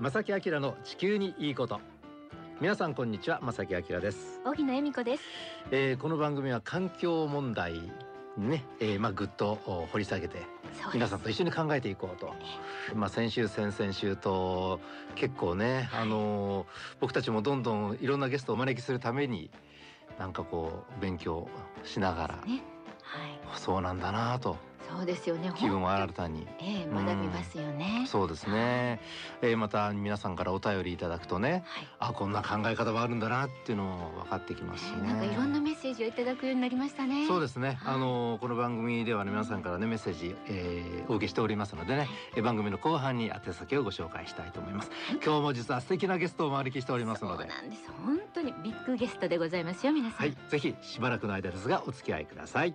正木明の地球にいいこと。皆さんこんにちは正木明です、荻野恵美子です。えー、この番組は環境問題にね、えー、まあぐっとお掘り下げて皆さんと一緒に考えていこうと。まあ先週先々週と結構ね、あのー僕たちもどんどんいろんなゲストをお招きするためになんかこう勉強しながら、ね、はい、そうなんだなとそうですよね。気分を本新たに。ええ学びますよね。そうですね、えー、また皆さんからお便りいただくとねはい。あこんな考え方もあるんだなっていうのも分かってきますしね。なんかいろんなメッセージをいただくようになりましたね。そうですね、はいあのこの番組ではね皆さんからねメッセージ、えーお受けしておりますのでね、えー番組の後半に宛先をご紹介したいと思います今日も実は素敵なゲストをお招きしておりますのでなんです。本当にビッグゲストでございますよ皆さん。はいぜひしばらくの間ですがお付き合いください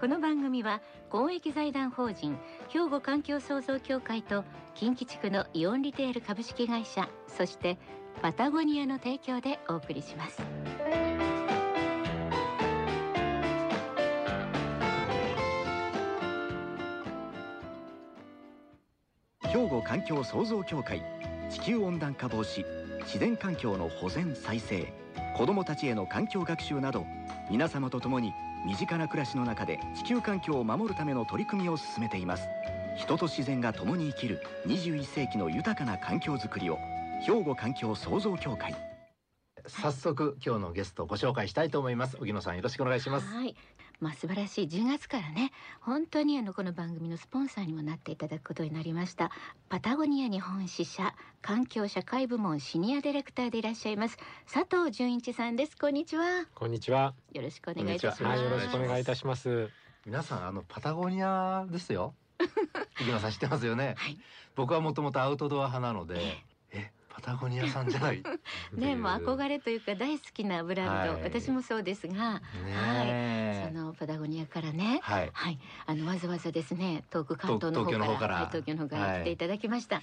この番組は公益財団法人兵庫環境創造協会と近畿地区のイオンリテール株式会社そしてパタゴニアの提供でお送りします。兵庫環境創造協会地球温暖化防止自然環境の保全再生子どもたちへの環境学習など皆様と共に身近な暮らしの中で地球環境を守るための取り組みを進めています。人と自然が共に生きる21世紀の豊かな環境づくりを兵庫環境創造協会。早速今日のゲストをご紹介したいと思います。荻野さんよろしくお願いします。はい。まあ素晴らしい。10月からね本当にあのこの番組のスポンサーにもなっていただくことになりました。パタゴニア日本支社環境社会部門シニアディレクターでいらっしゃいます佐藤純一さんです。こんにちは。こんにちは。よろしくお願いいたします。はい、よろしくお願いいたします。皆さんあのパタゴニアですよ。荻野さん知ってますよね、はい。僕はもともとアウトドア派なのでえパタゴニアさんじゃない ねもう憧れというか大好きなブランド、はい。私もそうですが、ねそのパタゴニアからねはい。はい、あのわざわざですね遠く関東の方から東京の方から。はい、東京の方から来ていただきました。は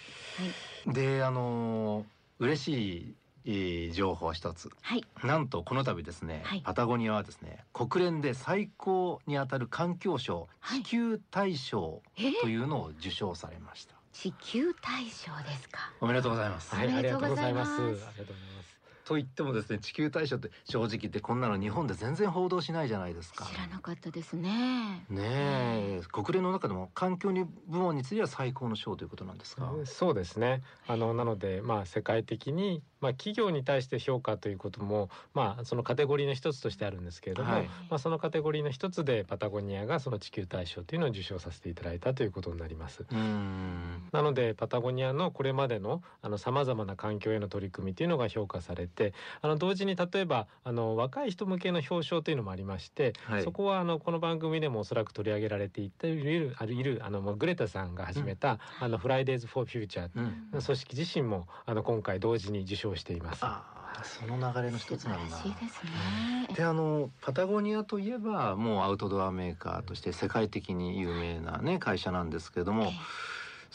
い、であのー嬉しいえー情報一つ。はい、なんとこの度ですね、はい。パタゴニアはですね国連で最高にあたる環境賞、はい。地球大賞えー？というのを受賞されました地球大賞ですか。おめでとうございます、ありがとうございます。ありがとうございますと言ってもですね地球大賞って正直言ってこんなの日本で全然報道しないじゃないですか。知らなかったですね。ねえ国連の中でも環境に部門については最高の賞ということなんですか、そうですね。あのなのでまあ世界的にまあ企業に対して評価ということもまあそのカテゴリーの一つとしてあるんですけれども、はい。まあそのカテゴリーの一つでパタゴニアがその地球大賞というのを受賞させていただいたということになります。うーん。なのでパタゴニアのこれまでのあの様々な環境への取り組みというのが評価されてあの同時に例えばあの若い人向けの表彰というのもありまして、はい。そこはあのこの番組でもおそらく取り上げられていっているあるいるあのグレタさんが始めた、あのフライデーズ・フォー・フューチャーうん。組織自身もあの今回同時に受賞しています。ああその流れの一つなんだ。素晴らしいですね。であのパタゴニアといえばもうアウトドアメーカーとして世界的に有名なね会社なんですけれども、ええ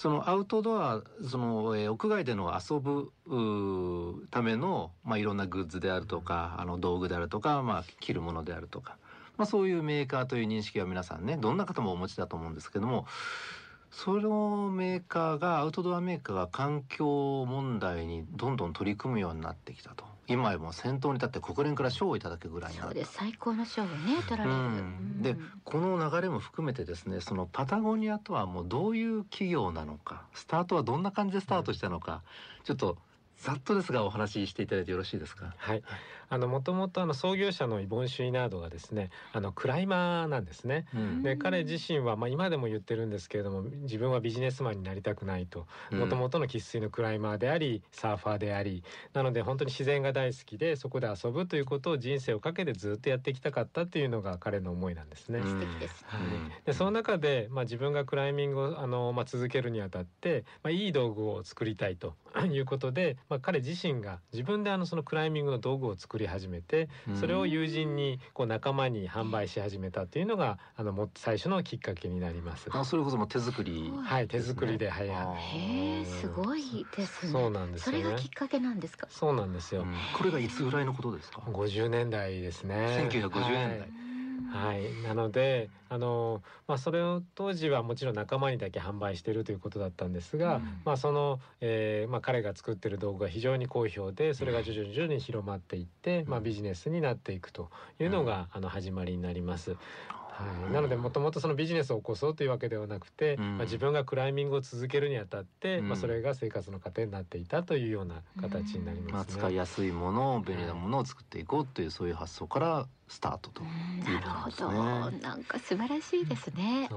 そのアウトドアその、えー屋外での遊ぶための、まあ、いろんなグッズであるとかあの道具であるとか、まあ、着るものであるとか、まあ、そういうメーカーという認識は皆さんねどんな方もお持ちだと思うんですけどもそのメーカーがアウトドアメーカーが環境問題にどんどん取り組むようになってきたと。今やもう先頭に立って国連から賞をいただくぐらいそうです。最高の賞をね取られる、うん。でこの流れも含めてですねそのパタゴニアとはもうどういう企業なのかスタートはどんな感じでスタートしたのか、ちょっとざっとですがお話ししていただいてよろしいですか？はい、あのもともとあの創業者のイボン・シュイナードがですねあのクライマーなんですね。うん。で彼自身は、まあ、今でも言ってるんですけれども自分はビジネスマンになりたくないと。もともとの生粋のクライマーでありサーファーであり。なので本当に自然が大好きでそこで遊ぶということを人生をかけてずっとやっていきたかったっていうのが彼の思いなんですね。うん。素敵です、はい。うんでその中で、まあ、自分がクライミングをあの、まあ、続けるにあたって、まあ、いい道具を作りたいと いうことで、まあ、彼自身が自分であのそのクライミングの道具を作り始めてそれを友人にこう仲間に販売し始めたっていうのがあのもう最初のきっかけになります。あそれこそもう手作り。はい、手作りで、はい、へえすごいですねそうなんですねれがきっかけなんですか？そうなんですよ。うんこれがいつぐらいのことですか？50年代ですね。1950年代はいはい、なのであの、まあ、それを当時はもちろん仲間にだけ販売しているということだったんですが、うん。まあ、その、えーまあ、彼が作ってる道具が非常に好評でそれが徐々に徐々に広まっていって、まあ、ビジネスになっていくというのが、あの始まりになります。はい、なのでもともとそのビジネスを起こそうというわけではなくて、うん。まあ、自分がクライミングを続けるにあたって、うん。まあ、それが生活の糧になっていたというような形になりまあ、ますね。使いやすいもの便利なものを作っていこうというそういう発想からスタートと。うんなるほど、なんか素晴らしいですね。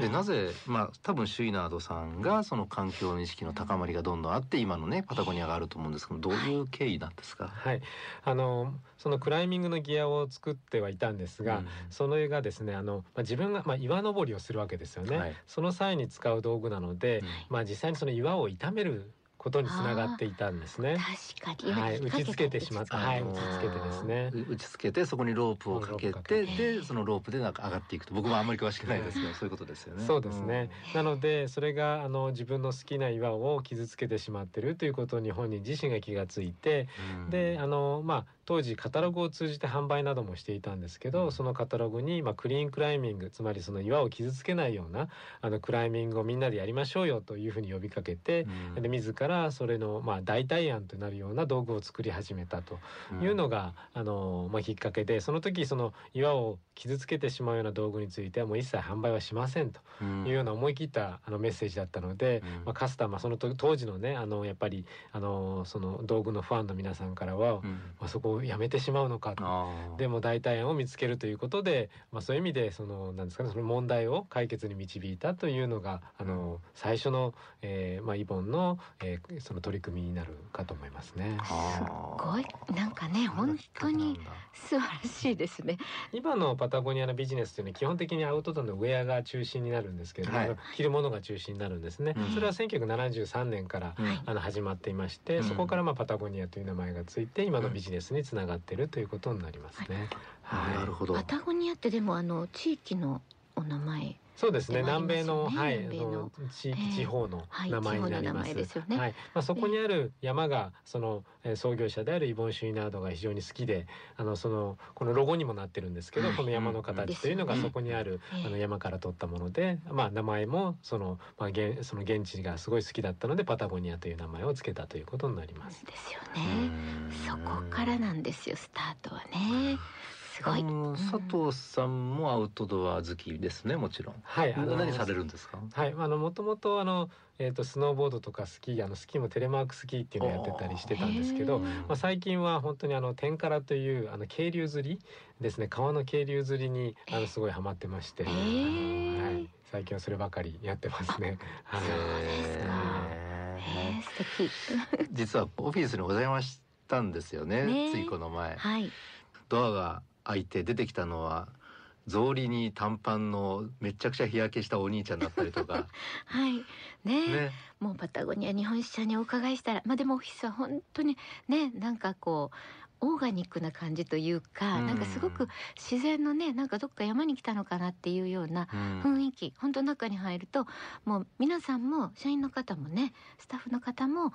でなぜまあ多分シュイナードさんがその環境の意識の高まりがどんどんあって今のねパタゴニアがあると思うんですけどどういう経緯なんですか、はい、あのそのクライミングのギアを作ってはいたんですが、うん。それがですねあの、まあ、自分が、まあ、岩登りをするわけですよね、はい。その際に使う道具なので、うん。まあ、実際にその岩を傷めることにつながっていたんですね。確かに、はい、打ちつけてしまった、はい、打ちつけてですね。う打ちつけてそこにロープをかけてでそのロープでなんか上がっていくと。僕もあんまり詳しくないですけど そういうことですよね。そうですね、なのでそれがあの自分の好きな岩を傷つけてしまってるということに本人自身が気がついて、うん。であのまあ当時カタログを通じて販売などもしていたんですけど、うん。そのカタログに、まあ、クリーンクライミングつまりその岩を傷つけないようなあのクライミングをみんなでやりましょうよというふうに呼びかけて、うん。で自らそれの、まあ、代替案となるような道具を作り始めたというのが、あのまあ、きっかけでその時その岩を傷つけてしまうような道具についてはもう一切販売はしませんとうん。いうような思い切ったあのメッセージだったので、うん。まあ、カスタマーそのと当時のねあのやっぱりあのその道具のファンの皆さんからは、うん。まあ、そこをやめてしまうのかと。でも代替案を見つけるということで、まあ、そういう意味でそのなんですかねその問題を解決に導いたというのがあの最初の、えーまあ、イボンの、えーその取り組みになるかと思いますね。すっごいなんかね本当に素晴らしいですね。今のパタゴニアのビジネスというのは基本的にアウトドアのウェアが中心になるんですけれども、はい。着るものが中心になるんですね。うん。それは1973年からあの始まっていまして、うん。そこからまあパタゴニアという名前がついて今のビジネスにつながっているということになりますね。はい。なるほどパタゴニアってでもあの地域のお名前そうですね。南米の、はいの。あの地域、ええ。地方のはい名前になります。はい、まあそこにある山がその、えー創業者であるイボン・シュイナードが非常に好きで、あのそのこのロゴにもなってるんですけど、はい。この山の形というのがそこにある、ええ。あの山から取ったもので、まあ名前もそのまあ現その現地がすごい好きだったのでパタゴニアという名前をつけたということになります。ですようね。んそこからなんですよスタートはね。すごい。佐藤さんもアウトドア好きですねもちろん。はい、あの何されるんですか？はい、あのもともとあのえっ、とスノーボードとかスキーあのスキーもテレマークスキーっていうのをやってたりしてたんですけど、まあ、最近は本当にあの天からというあの渓流釣りですね川の渓流釣りにあのすごいハマってまして、はい、最近はそればかりやってますね。はいそうですか素敵。ー 実はオフィスにお邪魔したんですよねねついこの前はい。ドアが開いて出てきたのは草履に短パンのめちゃくちゃ日焼けしたお兄ちゃんだったりとか。はい。ね。ね。もうパタゴニア日本支社にお伺いしたらまあでもオフィスは本当にねなんかこうオーガニックな感じというか、うん。なんかすごく自然のねなんかどっか山に来たのかなっていうようなうん。雰囲気、本当中に入るともう皆さんも社員の方もねスタッフの方も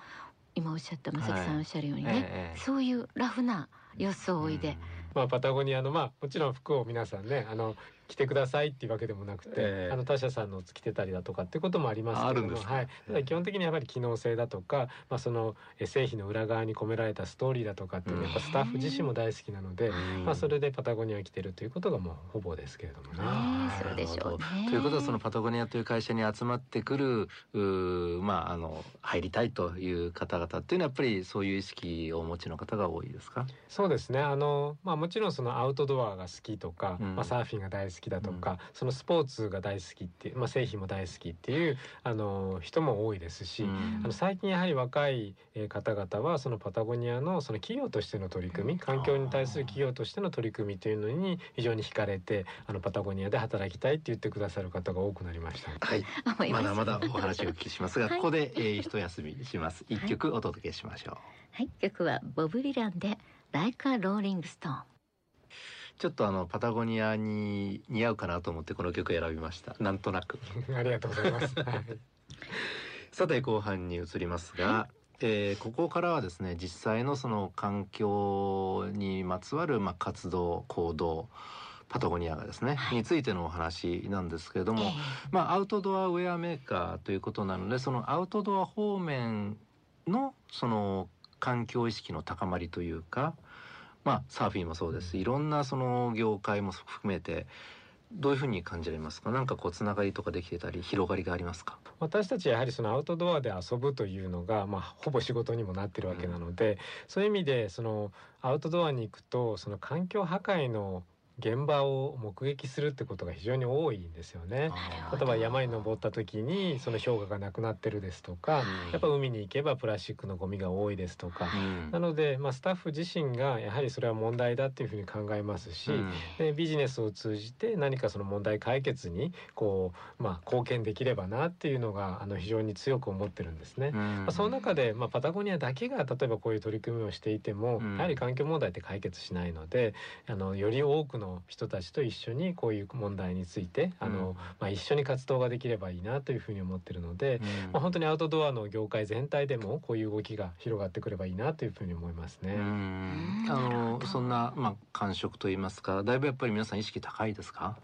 今おっしゃった正木さんおっしゃるようにね、ええ。そういうラフな装いで、まあ、パタゴニアのまあもちろん服を皆さんねあの着てくださいっていうわけでもなくて、ええ。あの他社さんの着てたりだとかっていうこともありますけれどもはい、ただ基本的にやはり機能性だとか、まあ、そのえ製品の裏側に込められたストーリーだとかっていうのはやっぱスタッフ自身も大好きなので、うんまあ、それでパタゴニアを着てるということがもうほぼですけれどもね。ねはい。そうでしょうね。ということはそのパタゴニアという会社に集まってくるまああの入りたいという方々っていうのはやっぱりそういう意識をお持ちの方が多いですか？そうですね。あの、まあ、もちろんそのアウトドアが好きとか、うん。まあ、サーフィンが大好きだとか、そのスポーツが大好きっていう、まあ、製品も大好きっていうあの人も多いですし、うん。あの最近やはり若いえー方々はそのパタゴニアのその企業としての取り組み環境に対する企業としての取り組みというのに非常に惹かれてあのパタゴニアで働きたいって言ってくださる方が多くなりました。はい、まだまだお話をお聞きしますが、はい。ここで、えー、一休みします。一曲お届けしましょう。はい、曲はボブ・リランで「Like a Rolling Stone ちょっとあのパタゴニアに似合うかなと思ってこの曲選びました。なんとなく。ありがとうございます。はいさて後半に移りますが、えーここからはですね実際のその環境にまつわるまあ活動行動パタゴニアがですね、はいについてのお話なんですけれども、ええまあアウトドアウェアメーカーということなのでそのアウトドア方面のその環境意識の高まりというかまあサーフィンもそうですしいろんなその業界も含めてどういうふうに感じられますか？なんかこうつながりとかできてたり広がりがありますか？私たちやはりそのアウトドアで遊ぶというのが、まあ、ほぼ仕事にもなってるわけなので、そういう意味でそのアウトドアに行くとその環境破壊の現場を目撃するってことが非常に多いんですよね。例えば山に登った時にその氷河がなくなってるですとか、うん。やっぱ海に行けばプラスチックのゴミが多いですとか、うん。なので、まあ、スタッフ自身がやはりそれは問題だっていうふうに考えますし、うん。でビジネスを通じて何かその問題解決にこう、まあ、貢献できればなっていうのがあの非常に強く思ってるんですね。うん。まあ、その中で、まあ、パタゴニアだけが例えばこういう取り組みをしていても、うん。やはり環境問題って解決しないのであのより多くの人たちと一緒にこういう問題についてあの、うんまあ、一緒に活動ができればいいなというふうに思ってるので、うん。まあ、本当にアウトドアの業界全体でもこういう動きが広がってくればいいなというふうに思いますね。あのそんなまあ感触といいますかだいぶやっぱり皆さん意識高いですか？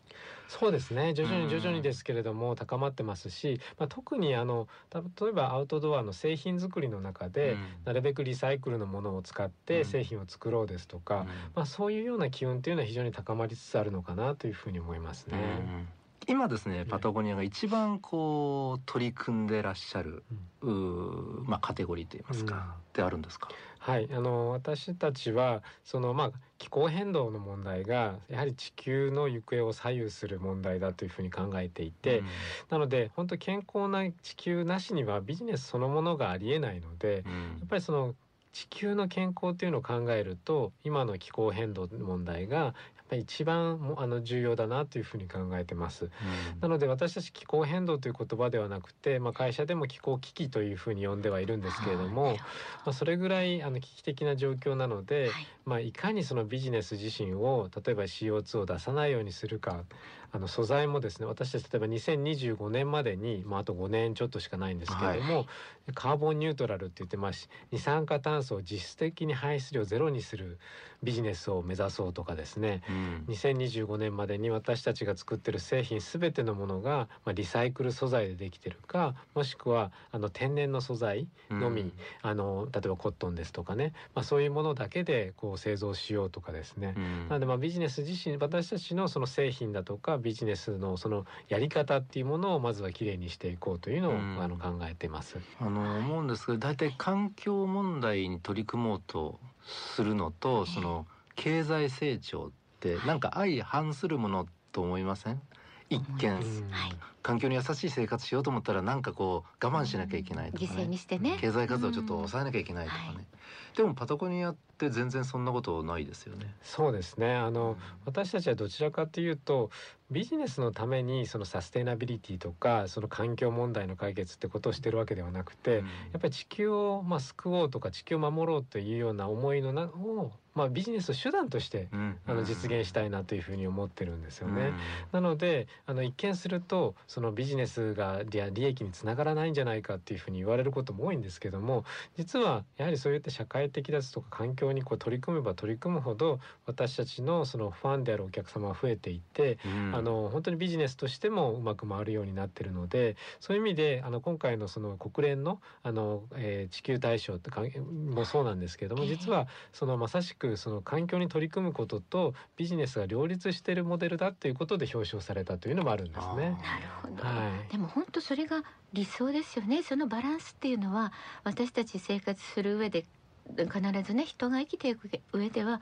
そうですね。徐々うんに徐々にですけれども高まってますし、まあ、特にあのた例えばアウトドアの製品作りの中で、うん。なるべくリサイクルのものを使っうん。て製品を作ろうですとか、まあ、そういうような機運というのは非常に高まりつつあるのかなというふうに思いますね。うん今ですねパタゴニアが一番こう取り組んでらっしゃる、うーまあ、カテゴリーといいますか、うん。ってあるんですか、はい、あの私たちはそのまあ気候変動の問題がやはり地球の行方を左右する問題だというふうに考えていて、うん。なので本当健康な地球なしにはビジネスそのものがありえないので、うん。やっぱりその地球の健康というのを考えると今の気候変動の問題が一番もあの重要だなというふうに考えてます。なので私たち気候変動という言葉ではなくて、まあ、会社でも気候危機というふうに呼んではいるんですけれども、はい。まあ、それぐらいあの危機的な状況なので、はい。まあ、いかにそのビジネス自身を例えば CO2 を出さないようにするかあの素材もですね私たち例えば2025年までに、まあ、あと5年ちょっとしかないんですけれども、カーボンニュートラルって言ってまあし二酸化炭素を実質的に排出量ゼロにするビジネスを目指そうとかですねうん。2025年までに私たちが作ってる製品すべてのものが、まあ、リサイクル素材でできてるかもしくはあの天然の素材のみ、あの例えばコットンですとかね、まあ、そういうものだけでこう製造しようとかですね、うん。なのでまあビジネス自身私たちのその製品だとかビジネスのそのやり方っていうものをまずはきれいにしていこうというのを、うん。あの考えています。あの思うんですけど大体環境問題に取り組もうとするのとその経済成長ってなんか相反するものと思いません？一見環境に優しい生活しようと思ったらなんかこう我慢しなきゃいけないとか犠牲ねにしてね。経済活動をちょっと抑えなきゃいけないとかね、うん。はいでもパタゴニアって全然そんなことないですよね。そうですね。あの、私たちはどちらかというとビジネスのためにそのサステナビリティとかその環境問題の解決ってことをしてるわけではなくて、やっぱり地球をまあ救おうとか地球を守ろうというような思いのなを、まあ、ビジネスを手段としてうんあの実現したいなというふうに思ってるんですよね。うん。なのであの一見するとそのビジネスが利益につながらないんじゃないかっていうふうに言われることも多いんですけども実はやはりそういった社会的ですとか環境にこう取り組めば取り組むほど私たちのそのファンであるお客様は増えていってうん。あの本当にビジネスとしてもうまく回るようになってるのでそういう意味であの今回のその国連のあの、えー地球大賞ってかもそうなんですけどもええ実はそのまさしくその環境に取り組むこととビジネスが両立しているモデルだっていうことで表彰されたというのもあるんですね。なるほど、はい。でも本当それが理想ですよね。そのバランスっていうのは私たち生活する上で必ずね人が生きていく上では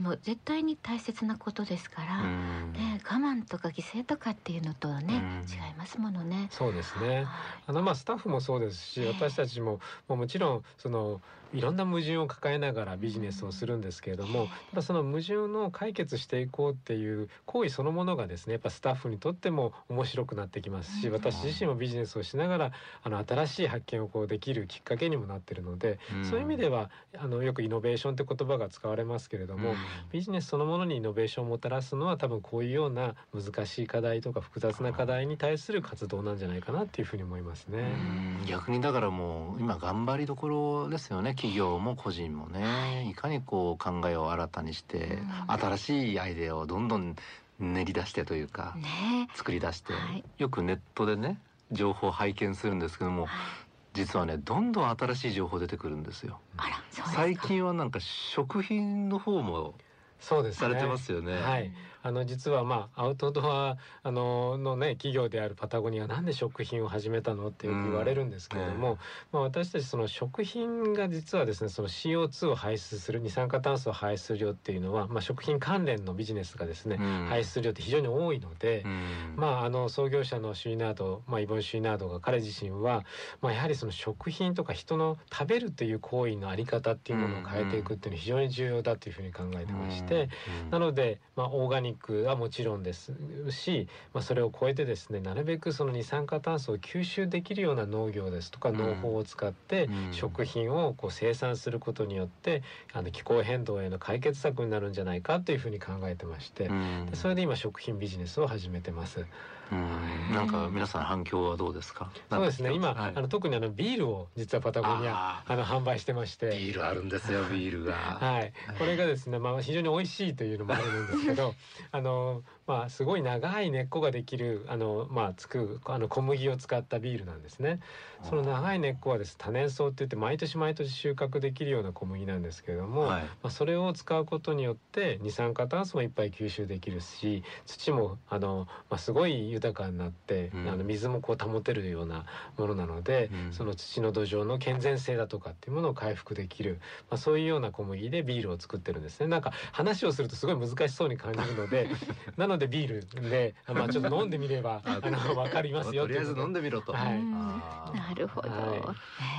もう絶対に大切なことですから、うん。ね、我慢とか犠牲とかっていうのとはね、うん。違いますものね。そうですね。あのまあスタッフもそうですしええ。私たちももうもちろんそのいろんな矛盾を抱えながらビジネスをするんですけれども、ええ。やっぱその矛盾の解決していこうっていう行為そのものがですねやっぱスタッフにとっても面白くなってきますし、うん。私自身もビジネスをしながらあの新しい発見をこうできるきっかけにもなってるので、うん。そういう意味ではあのよくイノベーションって言葉が使われますけれども、うんビジネスそのものにイノベーションをもたらすのは多分こういうような難しい課題とか複雑な課題に対する活動なんじゃないかなっていうふうに思いますね。うん。逆にだからもう今頑張りどころですよね企業も個人もね。いかにこう考えを新たにしてうん。新しいアイデアをどんどん練り出してというか、ね。作り出して、はい。よくネットでね情報を拝見するんですけどもはい実はねどんどん新しい情報出てくるんですよ。あらそうですか。最近はなんか食品の方もそうですね。されてますよね。はい、あの実はまあアウトドアあののね企業であるパタゴニアなんで食品を始めたのってよく言われるんですけれども、うん。まあ私たちその食品が実はですねその CO2 を排出する二酸化炭素を排出量っていうのはまあ食品関連のビジネスがですね、うん。排出量って非常に多いので。うん。まあ、あの創業者のシュイナード、まあ、イボン・シュイナードが彼自身は、まあ、やはりその食品とか人の食べるという行為のあり方っていうものを変えていくっていうのは非常に重要だというふうに考えてまして、うん。なので、まあ、オーガニックはもちろんですし、まあ、それを超えてですねなるべくその二酸化炭素を吸収できるような農業ですとかうん。農法を使ってうん。食品をこう生産することによってあの気候変動への解決策になるんじゃないかというふうに考えてましてうん。でそれで今食品ビジネスを始めてます。うん。なんか皆さん反響はどうですか？そうですね。今、はい。あの特にあのビールを実はパタゴニアあの販売してまして。ビールあるんですよビールが。はい、これがですね、まあ、非常に美味しいというのもあるんですけど あの、まあ、すごい長い根っこができるあの、まあ、つくあの小麦を使ったビールなんですね。その長い根っこはです多年草って言って毎年毎年収穫できるような小麦なんですけれども、はい。まあ、それを使うことによって二酸化炭素もいっぱい吸収できるし土もあの、まあ、すごい豊かになって、うん。あの水もこう保てるようなものなので、うん。その土の土壌の健全性だとかっていうものを回復できる、まあ、そういうような小麦でビールを作ってるんですね。なんか話をするとすごい難しそうに感じるのでなの でビールで、あまあ、ちょっと飲んでみれば あの分かりますよとりあえず飲んででみろと、はい。なるほど、はい。ね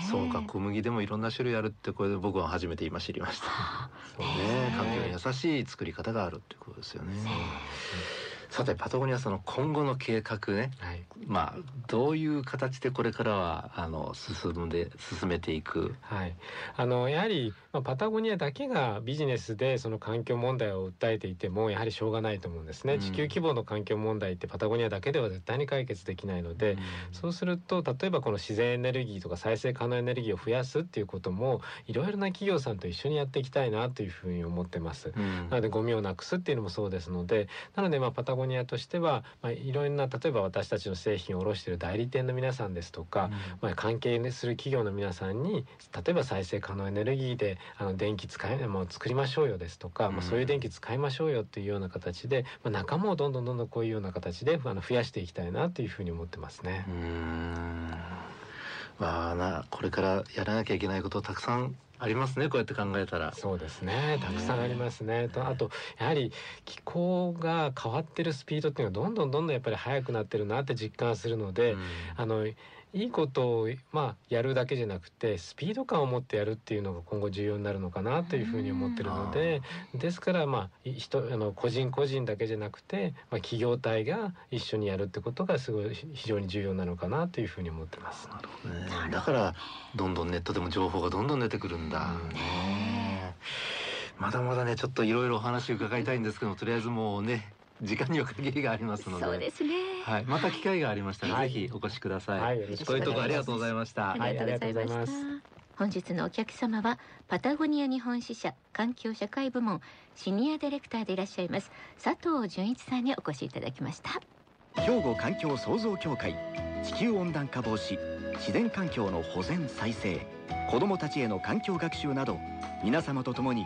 そうか小麦でもいろんな種類あるってこれで僕は初めて今知りました。そうね。環境に優しい作り方があるってことですよねさてパタゴニアその今後の計画ね。はい。まあどういう形でこれからはあの進んで進めていく？はい、あのやはり、まあ、パタゴニアだけがビジネスでその環境問題を訴えていてもやはりしょうがないと思うんですね、うん。地球規模の環境問題ってパタゴニアだけでは絶対に解決できないので、そうすると例えばこの自然エネルギーとか再生可能エネルギーを増やすっていうこともいろいろな企業さんと一緒にやっていきたいなというふうに思ってます。うん。なのでゴミをなくすっていうのもそうですのでなのでまあパタゴニアとしては、まあ、いろんな例えば私たちの製品を卸している代理店の皆さんですとか、まあ、関係する企業の皆さんに例えば再生可能エネルギーであの電気使いもう作りましょうよですとか、うん。まあ、そういう電気使いましょうよっていうような形で、まあ、仲間をどんどんどんどんこういうような形であの増やしていきたいなというふうに思ってますね。う。ん。まあなこれからやらなきゃいけないことたくさんありますねこうやって考えたら。そうですね。たくさんありますね。とあとやはり気候が変わってるスピードっていうのはどんどんどんどんやっぱり速くなってるなって実感するので、うん。あのいいことをまあやるだけじゃなくてスピード感を持ってやるっていうのが今後重要になるのかなというふうに思ってるのでですからまあい人あの個人個人だけじゃなくて、まあ、企業体が一緒にやるってことがすごい非常に重要なのかなというふうに思ってます。なるほどね。だからどんどんネットでも情報がどんどん出てくるんだ、まだまだねちょっといろいろお話伺いたいんですけどとりあえずもうね時間には限りがありますので。そうですね、はい、また機会がありましたら、はい。ぜひお越しください、はいこういうとこありがとうございました、ありがとうございまはいありがとうございしまた本日のお客様はパタゴニア日本支社環境社会部門シニアディレクターでいらっしゃいます佐藤純一さんにお越しいただきました。兵庫環境創造協会地球温暖化防止自然環境の保全再生子どもたちへの環境学習など皆様と共に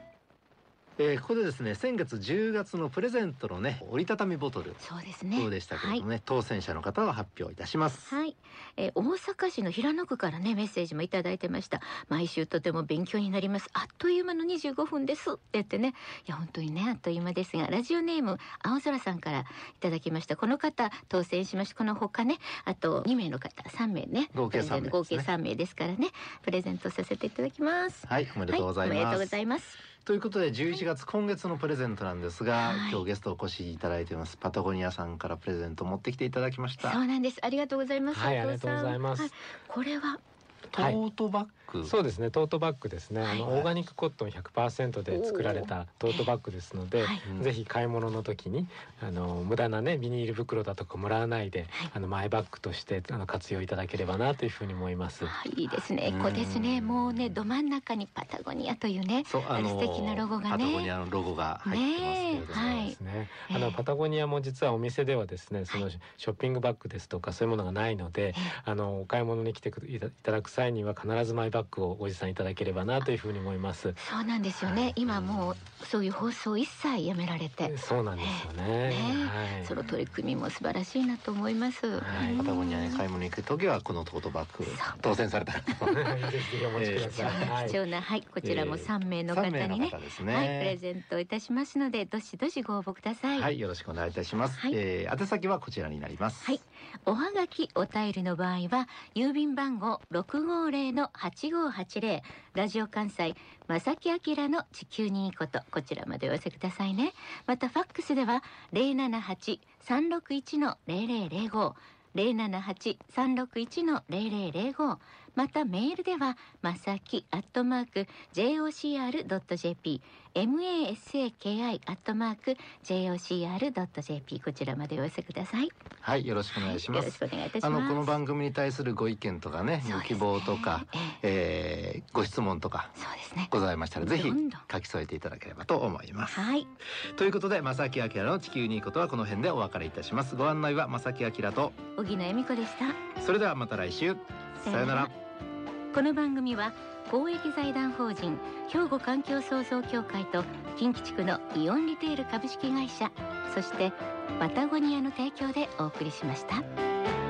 えーここでですね先月10月のプレゼントのね折りたたみボトル。そうですね。どうでしたけれどもね、当選者の方は発表いたします、はい、えー大阪市の平野区からねメッセージもいただいてました。毎週とても勉強になります。あっという間の25分です。って言ってね。いや本当にねあっという間ですがラジオネーム青空さんからいただきました。この方当選しました。この他ねあと2名の方3名ね。合計3名ですね。合計3名ですからね。プレゼントさせていただきます。はいおめでとうございます、はい、おめでとうございますということで11月今月のプレゼントなんですが、はい。今日ゲストお越しいただいています。パタゴニアさんからプレゼント持ってきていただきました。そうなんです。ありがとうございますはいありがとうございます。はこれは？トートバッグ、そうですね。トートバッグですね、はい。あのオーガニックコットン100%で作られたトートバッグですので、はい。うんぜひ買い物の時にあの無駄なねビニール袋だとかもらわないで、はい。あのマイバッグとしてあの活用いただければなというふうに思います。あい。いですね。エコですね。うんもうねど真ん中にパタゴニアというね。そうあの素敵なロゴがね。パタゴニアのロゴが入ってますけれども、ねえ。はい。あのパタゴニアも実はお店ではですね、そのショッピングバッグですとかそういうものがないので、あのお買い物に来ていただく際には必ずマイバッグをご持参いただければなというふうに思います。そうなんですよね。今もうそういう放送一切やめられて、そうなんですよね。ねはい。その取り組みも素晴らしいなと思います。はいパタゴニアに買い物に行く時はこのトートバッグ当選された ぜひぜひお持ちください。はい貴重なはいこちらもえー三名の方3名のにね、方ですね。はいプレゼントいたしますのでどしどしご応募ください。はい、よろしくお願いいたします。はいえー宛先はこちらになります。はいおはがきお便りの場合は、郵便番号650-8580、ラジオ関西、正木明の地球にいいこと、こちらまでお寄せくださいね。また、ファックスでは、078-361-0005、078-361-0005、またメールではまさきアットマーク jocr ドット jp masaki アットマーク jocr ドット jp こちらまでお寄せください。はい、よろしくお願いします。よろしくお願いいたしあます。のこの番組に対するご意見とかね、ご希望とか、えええーご質問とかそうですね。ございましたらぜひ書き添えていただければと思います。はい、ということで正木明の地球にいいことはこの辺でお別れいたします。ご案内は正木明と小木野恵美子でした。それではまた来週さようなら。この番組は公益財団法人兵庫環境創造協会と近畿地区のイオンリテール株式会社そしてパタゴニアの提供でお送りしました。